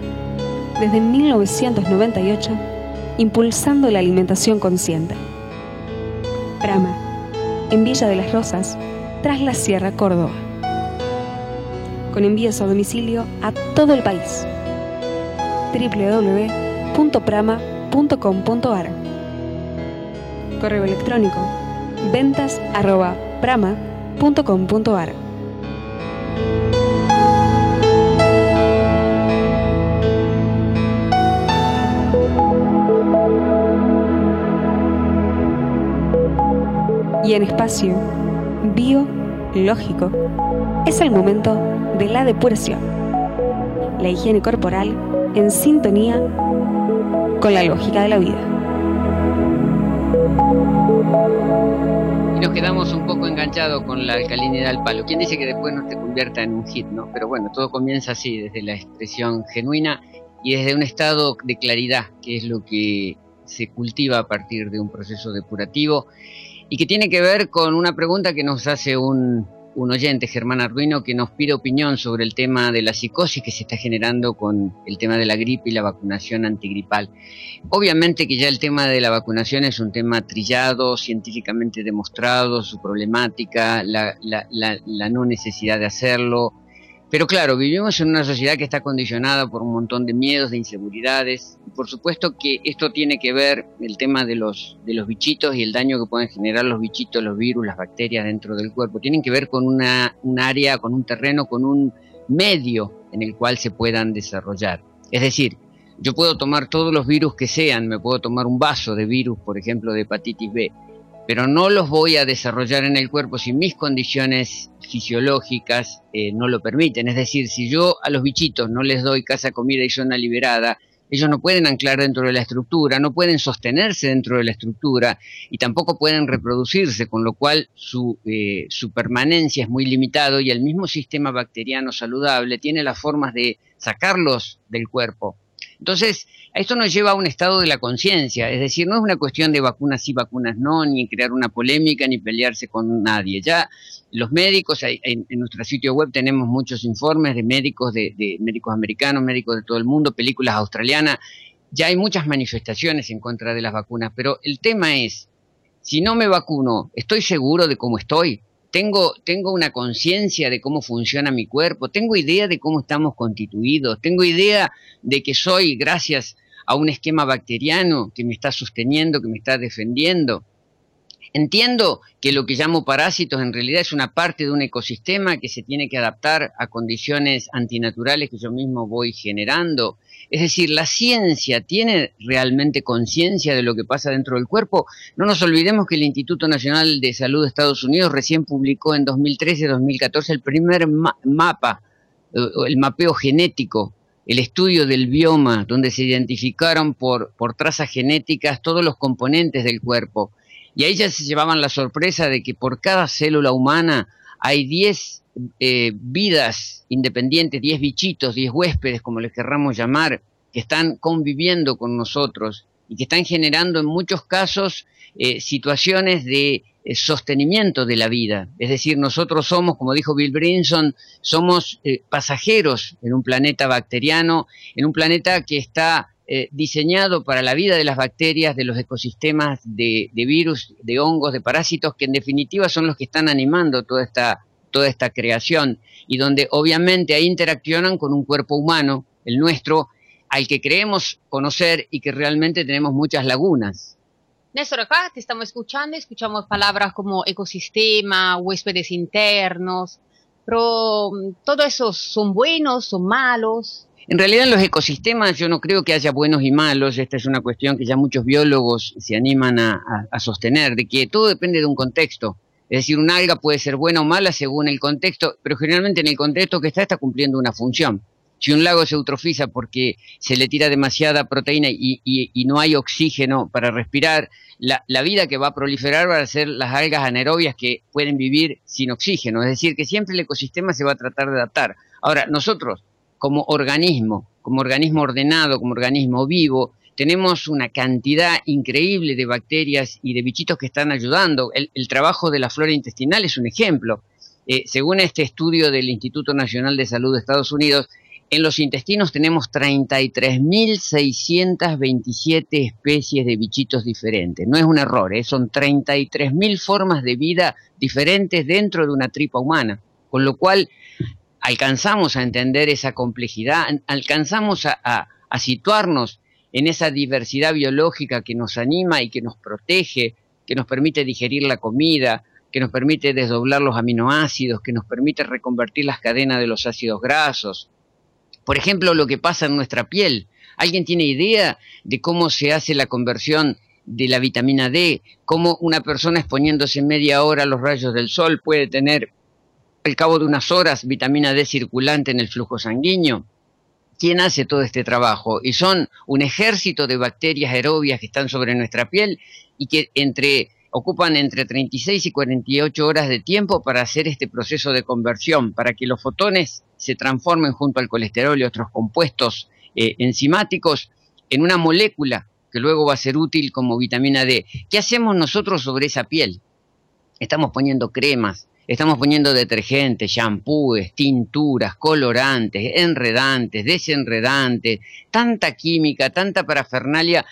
Desde 1998, impulsando la alimentación consciente. Prama. En Villa de las Rosas, tras la Sierra Córdoba. Con envíos a domicilio a todo el país. www.prama.com.ar Correo electrónico ventas Y en espacio biológico es el momento de la depuración. La higiene corporal en sintonía con la lógica de la vida. Y nos quedamos un poco enganchados con la alcalinidad del palo. ¿Quién dice que después no se convierta en un hit, no? Pero bueno, todo comienza así, desde la expresión genuina y desde un estado de claridad, que es lo que se cultiva a partir de un proceso depurativo y que tiene que ver con una pregunta que nos hace un un oyente, Germán Arduino, que nos pide opinión sobre el tema de la psicosis que se está generando con el tema de la gripe y la vacunación antigripal. Obviamente que ya el tema de la vacunación es un tema trillado, científicamente demostrado, su problemática, la, la no necesidad de hacerlo, pero claro, vivimos en una sociedad que está condicionada por un montón de miedos, de inseguridades. Y por supuesto que esto tiene que ver el tema de los, de los bichitos y el daño que pueden generar los bichitos, los virus, las bacterias dentro del cuerpo. Tienen que ver con una, un área, con un terreno, con un medio en el cual se puedan desarrollar. Es decir, yo puedo tomar todos los virus que sean, me puedo tomar un vaso de virus, por ejemplo, de hepatitis B, pero no los voy a desarrollar en el cuerpo si mis condiciones fisiológicas eh, no lo permiten. Es decir, si yo a los bichitos no les doy casa, comida y zona liberada, ellos no pueden anclar dentro de la estructura, no pueden sostenerse dentro de la estructura y tampoco pueden reproducirse, con lo cual su, eh, su permanencia es muy limitado y el mismo sistema bacteriano saludable tiene las formas de sacarlos del cuerpo. Entonces, esto nos lleva a un estado de la conciencia, es decir, no es una cuestión de vacunas sí, vacunas no, ni crear una polémica, ni pelearse con nadie. Ya los médicos, en, nuestro sitio web tenemos muchos informes de médicos, de, de médicos americanos, médicos de todo el mundo, películas australianas, ya hay muchas manifestaciones en contra de las vacunas, pero el tema es, si no me vacuno, ¿estoy seguro de cómo estoy? Tengo, tengo una conciencia de cómo funciona mi cuerpo, tengo idea de cómo estamos constituidos, tengo idea de que soy gracias a un esquema bacteriano que me está sosteniendo, que me está defendiendo. Entiendo que lo que llamo parásitos en realidad es una parte de un ecosistema que se tiene que adaptar a condiciones antinaturales que yo mismo voy generando. Es decir, la ciencia tiene realmente conciencia de lo que pasa dentro del cuerpo. No nos olvidemos que el Instituto Nacional de Salud de Estados Unidos recién publicó en 2013-2014 el primer mapa, eh, el mapeo genético el estudio del bioma, donde se identificaron por, por trazas genéticas todos los componentes del cuerpo. Y ahí ya se llevaban la sorpresa de que por cada célula humana hay 10 eh, vidas independientes, 10 bichitos, 10 huéspedes, como les querramos llamar, que están conviviendo con nosotros y que están generando en muchos casos eh, situaciones de eh, sostenimiento de la vida. Es decir, nosotros somos, como dijo Bill Brinson, somos pasajeros en un planeta bacteriano, en un planeta que está eh, diseñado para la vida de las bacterias, de los ecosistemas de, virus, de hongos, de parásitos, que en definitiva son los que están animando toda esta, toda esta creación y donde obviamente ahí interaccionan con un cuerpo humano, el nuestro, al que creemos conocer y que realmente tenemos muchas lagunas. Néstor, acá te estamos escuchando, escuchamos palabras como ecosistema, huéspedes internos, pero mm, ¿todo eso son buenos, son malos? En realidad en los ecosistemas yo no creo que haya buenos y malos, esta es una cuestión que ya muchos biólogos se animan a, sostener, de que todo depende de un contexto. Es decir, un alga puede ser buena o mala según el contexto, pero generalmente en el contexto que está está cumpliendo una función. Si un lago se eutrofiza porque se le tira demasiada proteína y, no hay oxígeno para respirar, la, la, vida que va a proliferar va a ser las algas anaerobias que pueden vivir sin oxígeno. Es decir, que siempre el ecosistema se va a tratar de adaptar. Ahora, nosotros como organismo, como organismo ordenado, como organismo vivo, tenemos una cantidad increíble de bacterias y de bichitos que están ayudando. El, trabajo de la flora intestinal es un ejemplo. Eh, según este estudio del Instituto Nacional de Salud de Estados Unidos, en los intestinos tenemos 33.627 especies de bichitos diferentes. No es un error, ¿eh? son 33.000 formas de vida diferentes dentro de una tripa humana. Con lo cual, alcanzamos a entender esa complejidad, alcanzamos a, situarnos en esa diversidad biológica que nos anima y que nos protege, que nos permite digerir la comida, que nos permite desdoblar los aminoácidos, que nos permite reconvertir las cadenas de los ácidos grasos. Por ejemplo, lo que pasa en nuestra piel. ¿Alguien tiene idea de cómo se hace la conversión de la vitamina D? ¿Cómo una persona exponiéndose media hora a los rayos del sol puede tener al cabo de unas horas vitamina D circulante en el flujo sanguíneo. ¿Quién hace todo este trabajo? Y son un ejército de bacterias aerobias que están sobre nuestra piel y que ocupan entre 36 y 48 horas de tiempo para hacer este proceso de conversión, para que los fotones se transformen junto al colesterol y otros compuestos eh, enzimáticos en una molécula que luego va a ser útil como vitamina D. ¿Qué hacemos nosotros sobre esa piel? Estamos poniendo cremas, Estamos poniendo detergentes, shampoos, tinturas, colorantes, enredantes, desenredantes, tanta química, tanta parafernalia.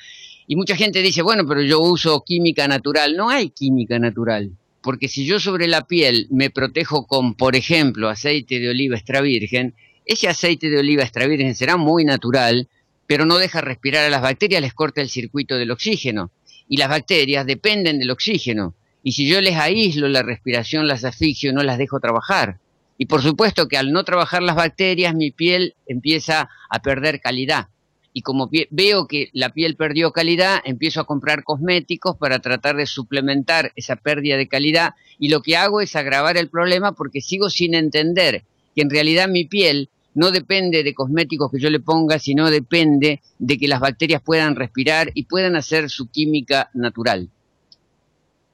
Y mucha gente dice, bueno, pero yo uso química natural. No hay química natural. Porque si yo sobre la piel me protejo con, por ejemplo, aceite de oliva extra virgen, ese aceite de oliva extra virgen será muy natural, pero no deja respirar a las bacterias, les corta el circuito del oxígeno. Y las bacterias dependen del oxígeno. Y si yo les aíslo la respiración, las asfixio, no las dejo trabajar. Y por supuesto que al no trabajar las bacterias, mi piel empieza a perder calidad. Y como veo que la piel perdió calidad, empiezo a comprar cosméticos para tratar de suplementar esa pérdida de calidad. Y lo que hago es agravar el problema porque sigo sin entender que en realidad mi piel no depende de cosméticos que yo le ponga, sino depende de que las bacterias puedan respirar y puedan hacer su química natural.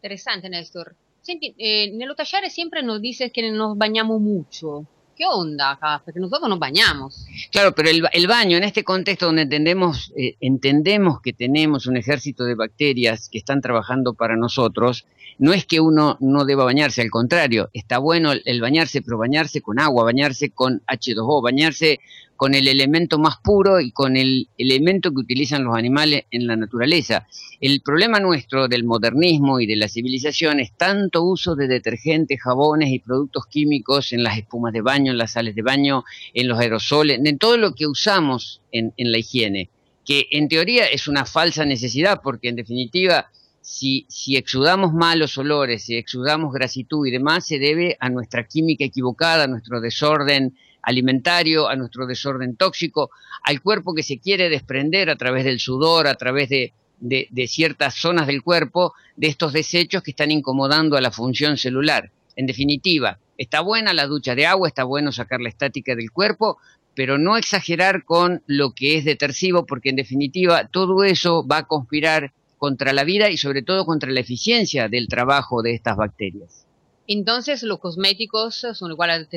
Interessante, Nestor. Senti, eh, nello sempre nos dices que nos bañamos mucho. ¿Qué onda acá? Porque nosotros nos bañamos. Claro, pero el, el baño, en este contexto donde entendemos, eh, entendemos que tenemos un ejército de bacterias que están trabajando para nosotros, no es que uno no deba bañarse, al contrario, está bueno el, el bañarse, pero bañarse con agua, bañarse con H2O, bañarse con el elemento más puro y con el elemento que utilizan los animales en la naturaleza. El problema nuestro del modernismo y de la civilización es tanto uso de detergentes, jabones y productos químicos en las espumas de baño, en las sales de baño, en los aerosoles, en todo lo que usamos en, en la higiene, que en teoría es una falsa necesidad porque en definitiva si, si, exudamos malos olores, si exudamos grasitud y demás, se debe a nuestra química equivocada, a nuestro desorden alimentario, a nuestro desorden tóxico, al cuerpo que se quiere desprender a través del sudor, a través de, de, ciertas zonas del cuerpo, de estos desechos que están incomodando a la función celular. En definitiva, está buena la ducha de agua, está bueno sacar la estática del cuerpo, pero no exagerar con lo que es detersivo, porque en definitiva todo eso va a conspirar contra la vida y sobre todo contra la eficiencia del trabajo de estas bacterias. Entonces los cosméticos son iguales a los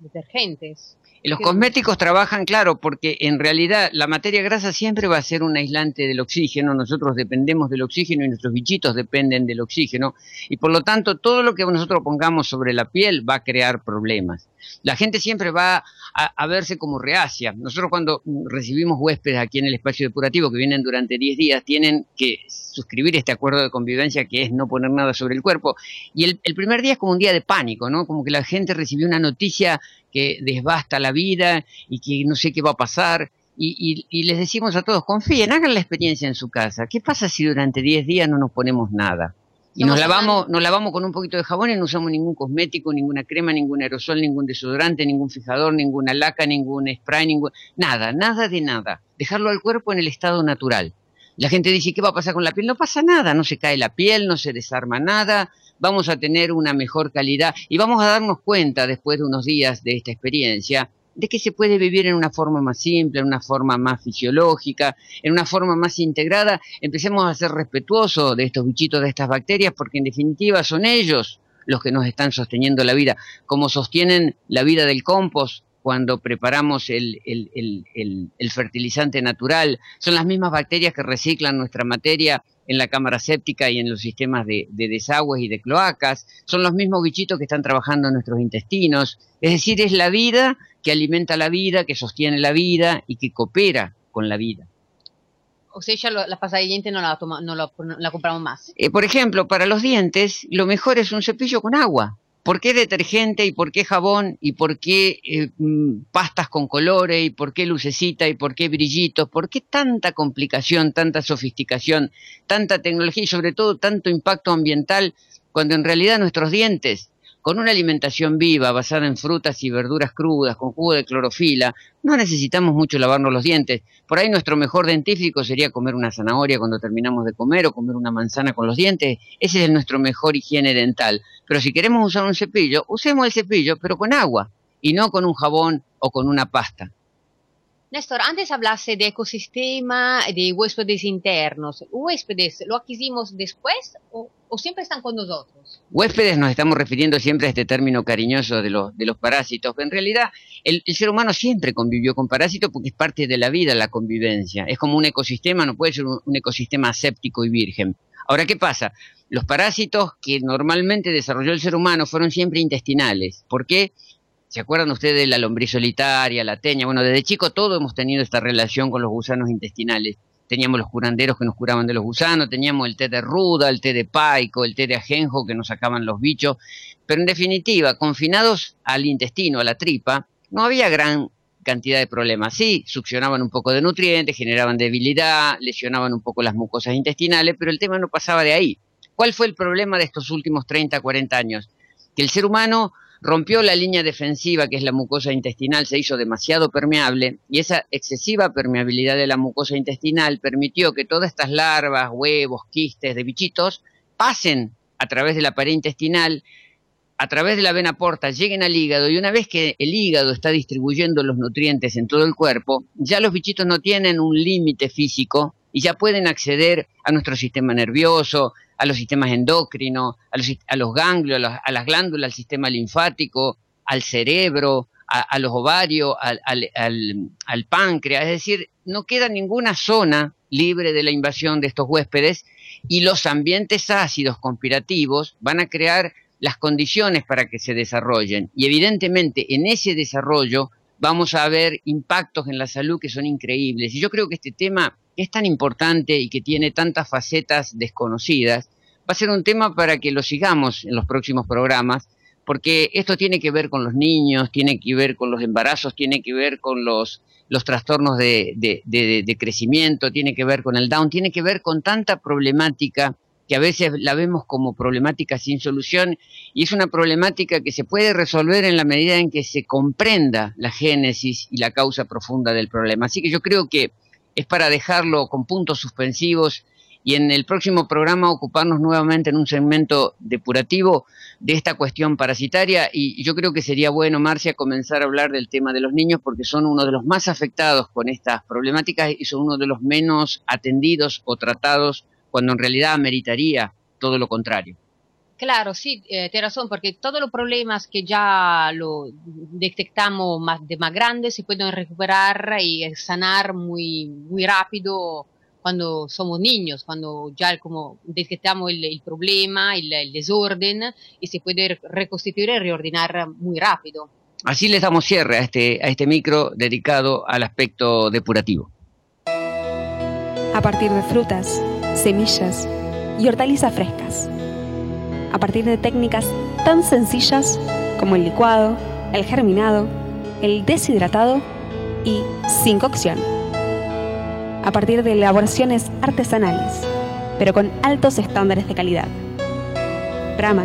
detergentes. Los cosméticos trabajan, claro, porque en realidad la materia grasa siempre va a ser un aislante del oxígeno, nosotros dependemos del oxígeno y nuestros bichitos dependen del oxígeno, y por lo tanto todo lo que nosotros pongamos sobre la piel va a crear problemas. La gente siempre va a, verse como reacia. Nosotros cuando recibimos huéspedes aquí en el espacio depurativo que vienen durante 10 días, tienen que suscribir este acuerdo de convivencia que es no poner nada sobre el cuerpo. Y el, el primer día es como un día de pánico, ¿no? Como que la gente recibió una noticia que desbasta la vida y que no sé qué va a pasar. Y, y, y, les decimos a todos, confíen, hagan la experiencia en su casa. ¿Qué pasa si durante 10 días no nos ponemos nada? Y nos lavamos, nos lavamos con un poquito de jabón y no usamos ningún cosmético, ninguna crema, ningún aerosol, ningún desodorante, ningún fijador, ninguna laca, ningún spray, ningún... nada, nada de nada. Dejarlo al cuerpo en el estado natural. La gente dice, ¿qué va a pasar con la piel? No pasa nada, no se cae la piel, no se desarma nada, vamos a tener una mejor calidad y vamos a darnos cuenta después de unos días de esta experiencia de que se puede vivir en una forma más simple, en una forma más fisiológica, en una forma más integrada. Empecemos a ser respetuosos de estos bichitos, de estas bacterias, porque en definitiva son ellos los que nos están sosteniendo la vida, como sostienen la vida del compost cuando preparamos el, el, el, el, fertilizante natural. Son las mismas bacterias que reciclan nuestra materia en la cámara séptica y en los sistemas de, de, desagües y de cloacas. Son los mismos bichitos que están trabajando en nuestros intestinos. Es decir, es la vida que alimenta la vida, que sostiene la vida y que coopera con la vida. O sea, ya la pasta de dientes no la, toma, no la compramos más. Eh, por ejemplo, para los dientes, lo mejor es un cepillo con agua. ¿Por qué detergente y por qué jabón y por qué eh, pastas con colores y por qué lucecita y por qué brillitos? ¿Por qué tanta complicación, tanta sofisticación, tanta tecnología y sobre todo tanto impacto ambiental cuando en realidad nuestros dientes con una alimentación viva, basada en frutas y verduras crudas, con jugo de clorofila, no necesitamos mucho lavarnos los dientes. Por ahí nuestro mejor dentífrico sería comer una zanahoria cuando terminamos de comer o comer una manzana con los dientes. Ese es nuestro mejor higiene dental. Pero si queremos usar un cepillo, usemos el cepillo, pero con agua y no con un jabón o con una pasta. Néstor, antes hablaste de ecosistema, de huéspedes internos. ¿Huéspedes lo adquirimos después o, siempre están con nosotros? Huéspedes nos estamos refiriendo siempre a este término cariñoso de los, de los parásitos. En realidad, el, el, ser humano siempre convivió con parásitos porque es parte de la vida la convivencia. Es como un ecosistema, no puede ser un, ecosistema aséptico y virgen. Ahora, ¿qué pasa? Los parásitos que normalmente desarrolló el ser humano fueron siempre intestinales. ¿Por qué? ¿Se acuerdan ustedes de la lombriz solitaria, la teña? Bueno, desde chico todos hemos tenido esta relación con los gusanos intestinales. Teníamos los curanderos que nos curaban de los gusanos, teníamos el té de ruda, el té de paico, el té de ajenjo que nos sacaban los bichos. Pero en definitiva, confinados al intestino, a la tripa, no había gran cantidad de problemas. Sí, succionaban un poco de nutrientes, generaban debilidad, lesionaban un poco las mucosas intestinales, pero el tema no pasaba de ahí. ¿Cuál fue el problema de estos últimos 30, 40 años? Que el ser humano rompió la línea defensiva, que es la mucosa intestinal, se hizo demasiado permeable y esa excesiva permeabilidad de la mucosa intestinal permitió que todas estas larvas, huevos, quistes de bichitos pasen a través de la pared intestinal, a través de la vena porta, lleguen al hígado y una vez que el hígado está distribuyendo los nutrientes en todo el cuerpo, ya los bichitos no tienen un límite físico y ya pueden acceder a nuestro sistema nervioso, a los sistemas endocrinos, a los, a los ganglios, a, los, a, las glándulas, al sistema linfático, al cerebro, a, los ovarios, al, al, al, páncreas. Es decir, no queda ninguna zona libre de la invasión de estos huéspedes y los ambientes ácidos conspirativos van a crear las condiciones para que se desarrollen. Y evidentemente en ese desarrollo vamos a ver impactos en la salud que son increíbles. Y yo creo que este tema es tan importante y que tiene tantas facetas desconocidas, va a ser un tema para que lo sigamos en los próximos programas, porque esto tiene que ver con los niños, tiene que ver con los embarazos, tiene que ver con los, los trastornos de, de crecimiento, tiene que ver con el Down, tiene que ver con tanta problemática que a veces la vemos como problemática sin solución y es una problemática que se puede resolver en la medida en que se comprenda la génesis y la causa profunda del problema. Así que yo creo que es para dejarlo con puntos suspensivos y en el próximo programa ocuparnos nuevamente en un segmento depurativo de esta cuestión parasitaria y yo creo que sería bueno, Marcia, comenzar a hablar del tema de los niños porque son uno de los más afectados con estas problemáticas y son uno de los menos atendidos o tratados cuando en realidad meritaría todo lo contrario. Claro, sí, eh, tiene razón, porque todos los problemas que ya lo detectamos más, de más grandes se pueden recuperar y sanar muy, muy rápido cuando somos niños, cuando ya como detectamos el, problema, el, desorden, y se puede reconstituir y reordenar muy rápido. Así les damos cierre a este, a este micro dedicado al aspecto depurativo. A partir de frutas, semillas y hortalizas frescas. A partir de técnicas tan sencillas como el licuado, el germinado, el deshidratado y sin cocción a partir de elaboraciones artesanales, pero con altos estándares de calidad. Brahma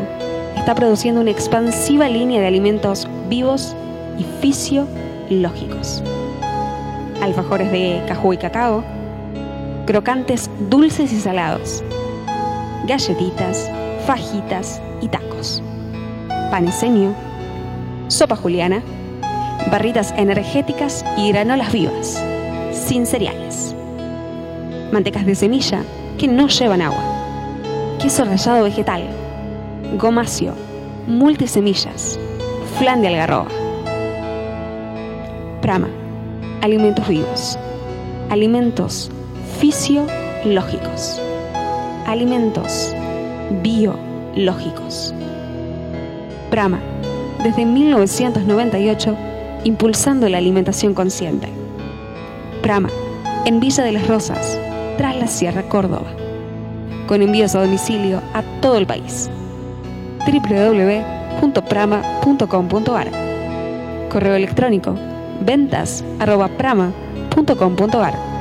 está produciendo una expansiva línea de alimentos vivos y fisiológicos. Alfajores de cajú y cacao, crocantes dulces y salados, galletitas, fajitas y tacos, paneseño, sopa juliana, barritas energéticas y granolas vivas, sin cereales. Mantecas de semilla que no llevan agua, queso rallado vegetal, gomacio, multisemillas, flan de algarroba. Prama, alimentos vivos, alimentos fisiológicos, alimentos biológicos. Prama, desde 1998, impulsando la alimentación consciente. Prama, en Villa de las Rosas, tras la Sierra Córdoba, con envíos a domicilio a todo el país. www.prama.com.ar Correo electrónico ventas@prama.com.ar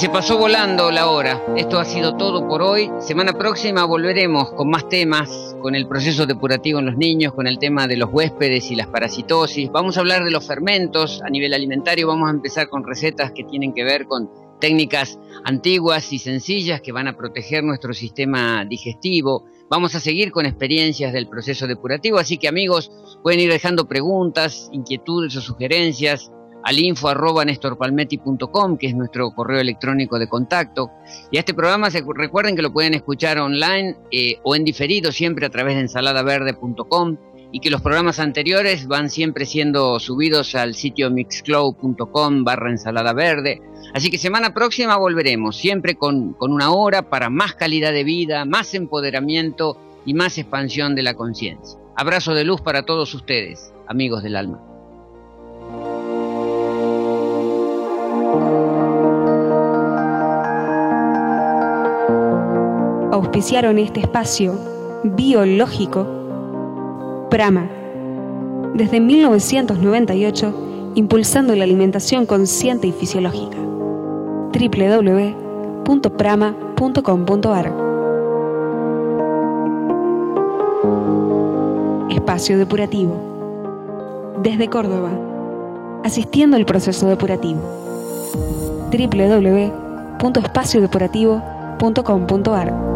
se pasó volando la hora. Esto ha sido todo por hoy. Semana próxima volveremos con más temas, con el proceso depurativo en los niños, con el tema de los huéspedes y las parasitosis. Vamos a hablar de los fermentos a nivel alimentario. Vamos a empezar con recetas que tienen que ver con técnicas antiguas y sencillas que van a proteger nuestro sistema digestivo. Vamos a seguir con experiencias del proceso depurativo, así que amigos pueden ir dejando preguntas, inquietudes o sugerencias al info arroba nestorpalmetti.com, que es nuestro correo electrónico de contacto. Y a este programa se, recuerden que lo pueden escuchar online eh, o en diferido siempre a través de ensaladaverde.com y que los programas anteriores van siempre siendo subidos al sitio mixcloud.com barra ensalada verde. Así que semana próxima volveremos, siempre con, con una hora para más calidad de vida, más empoderamiento y más expansión de la conciencia. Abrazo de luz para todos ustedes, amigos del alma. Auspiciaron este espacio biológico Prama, desde 1998 impulsando la alimentación consciente y fisiológica. www.prama.com.ar Espacio Depurativo. Desde Córdoba, asistiendo al proceso depurativo. www.espaciodepurativo.com.ar